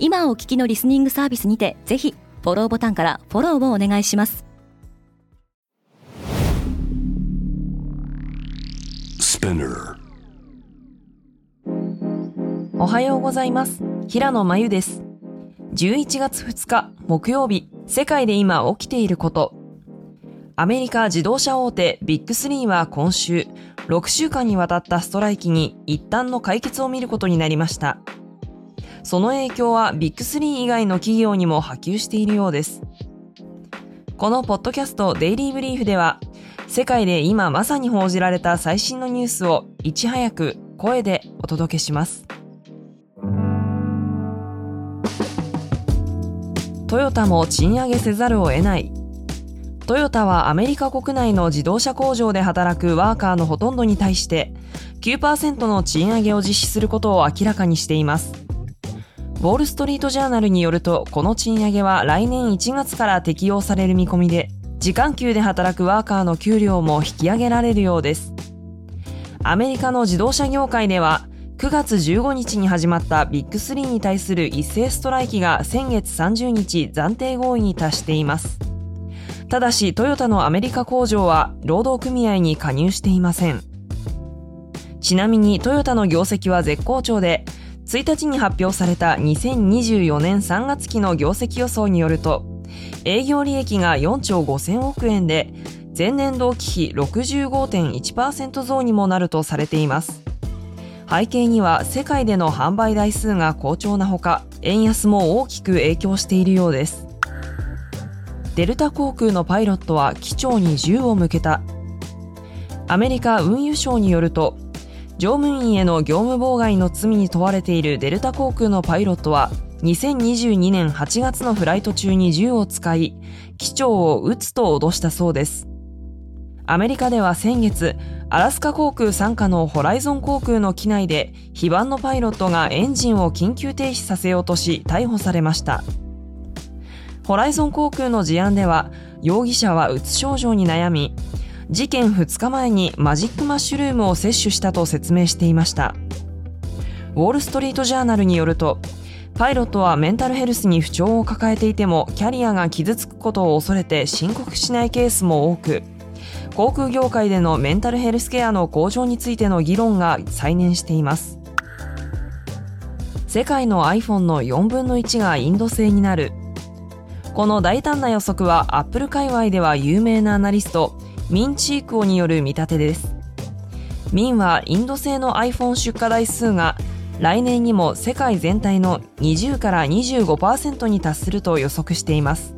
今お聞きのリスニングサービスにてぜひフォローボタンからフォローをお願いします。おはようございます。平野真由です。11月2日木曜日世界で今起きていること。アメリカ自動車大手ビッグスリーは今週6週間にわたったストライキに一旦の解決を見ることになりましたその影響はビッグ3以外の企業にも波及しているようです。このポッドキャストデイリーブリーフでは、世界で今まさに報じられた最新のニュースをいち早く声でお届けします。トヨタも賃上げせざるを得ない。トヨタはアメリカ国内の自動車工場で働くワーカーのほとんどに対して9%の賃上げを実施することを明らかにしています。ウォールストリートジャーナルによると、この賃上げは来年1月から適用される見込みで、時間給で働くワーカーの給料も引き上げられるようです。アメリカの自動車業界では、9月15日に始まったビッグ3に対する一斉ストライキが先月30日暫定合意に達しています。ただしトヨタのアメリカ工場は労働組合に加入していません。ちなみにトヨタの業績は絶好調で、1日に発表された2024年3月期の業績予想によると、営業利益が4兆5000億円で、前年同期比65.1%増にもなるとされています。背景には世界での販売台数が好調なほか、円安も大きく影響しているようです。デルタ航空のパイロットは機長に銃を向けた。アメリカ運輸省によると、乗務員への業務妨害の罪に問われているデルタ航空のパイロットは、2022年8月のフライト中に銃を使い、機長を撃つと脅したそうです。アメリカでは先月、アラスカ航空傘下のホライゾン航空の機内で、非番のパイロットがエンジンを緊急停止させようとし、逮捕されました。ホライゾン航空の事案では、容疑者はうつ症状に悩み、事件2日前にマジックマッシュルームを摂取したと説明していました。ウォール・ストリート・ジャーナルによると、パイロットはメンタルヘルスに不調を抱えていてもキャリアが傷つくことを恐れて申告しないケースも多く、航空業界でのメンタルヘルスケアの向上についての議論が再燃しています。世界の iPhone の4分の1がインド製になる。この大胆な予測は Apple 界隈では有名なアナリスト、ミンチークオによる見立てです。ミンはインド製の iPhone 出荷台数が来年にも世界全体の20から25%に達すると予測しています。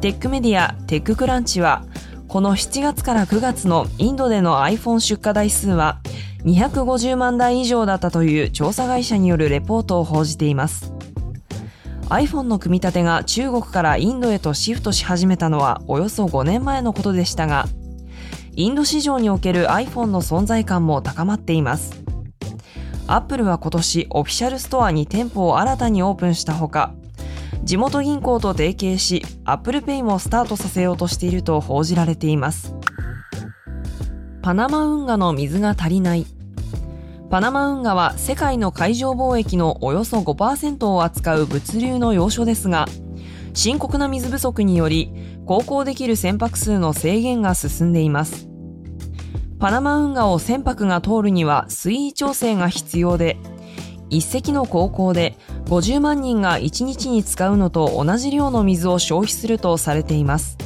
テックメディアテッククランチはこの7月から9月のインドでの iPhone 出荷台数は250万台以上だったという調査会社によるレポートを報じています。iPhone の組み立てが中国からインドへとシフトし始めたのはおよそ5年前のことでしたが、インド市場における iPhone の存在感も高まっています。Apple は今年オフィシャルストアに店舗を新たにオープンしたほか、地元銀行と提携し Apple Pay もスタートさせようとしていると報じられています。パナマ運河の水が足りないパナマ運河は世界の海上貿易のおよそ5%を扱う物流の要所ですが、深刻な水不足により、航行できる船舶数の制限が進んでいます。パナマ運河を船舶が通るには水位調整が必要で、一隻の航行で50万人が1日に使うのと同じ量の水を消費するとされています。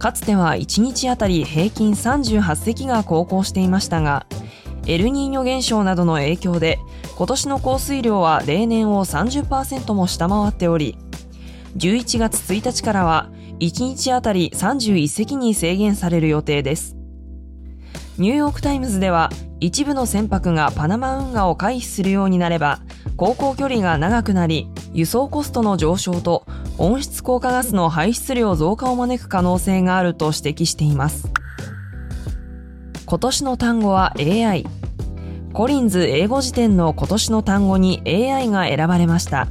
かつては1日あたり平均38隻が航行していましたが、エルニーニョ現象などの影響で今年の降水量は例年を30%も下回っており11月1日からは1日あたり31隻に制限される予定です。ニューヨークタイムズでは一部の船舶がパナマ運河を回避するようになれば航行距離が長くなり輸送コストの上昇と温室効果ガスの排出量増加を招く可能性があると指摘しています。今年の単語は AI コリンズ英語辞典の今年の単語に AI が選ばれました。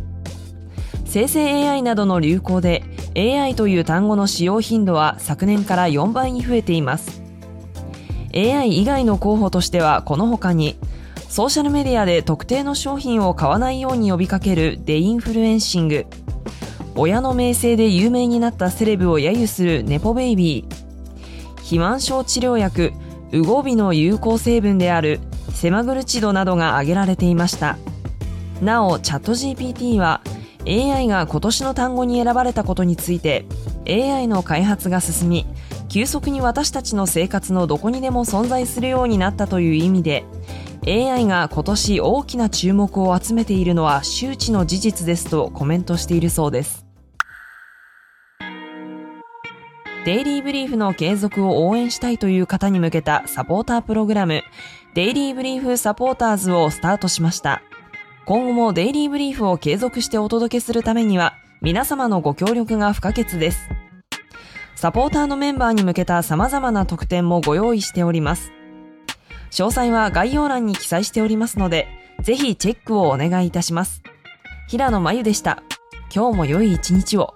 生成 AI などの流行で AI という単語の使用頻度は昨年から4倍に増えています。AI 以外の候補としてはこの他にソーシャルメディアで特定の商品を買わないように呼びかけるデインフルエンシング親の名声で有名になったセレブを揶揄するネポベイビー肥満症治療薬ウゴビの有効成分であるセマグルチドなどが挙げられていました。なおチャット GPT は AI が今年の単語に選ばれたことについて AI の開発が進み急速に私たちの生活のどこにでも存在するようになったという意味で AI が今年大きな注目を集めているのは周知の事実ですとコメントしているそうです。デイリーブリーフの継続を応援したいという方に向けたサポータープログラムデイリーブリーフサポーターズをスタートしました今後もデイリーブリーフを継続してお届けするためには皆様のご協力が不可欠ですサポーターのメンバーに向けた様々な特典もご用意しております詳細は概要欄に記載しておりますので、ぜひチェックをお願いいたします。平野真由でした。今日も良い一日を。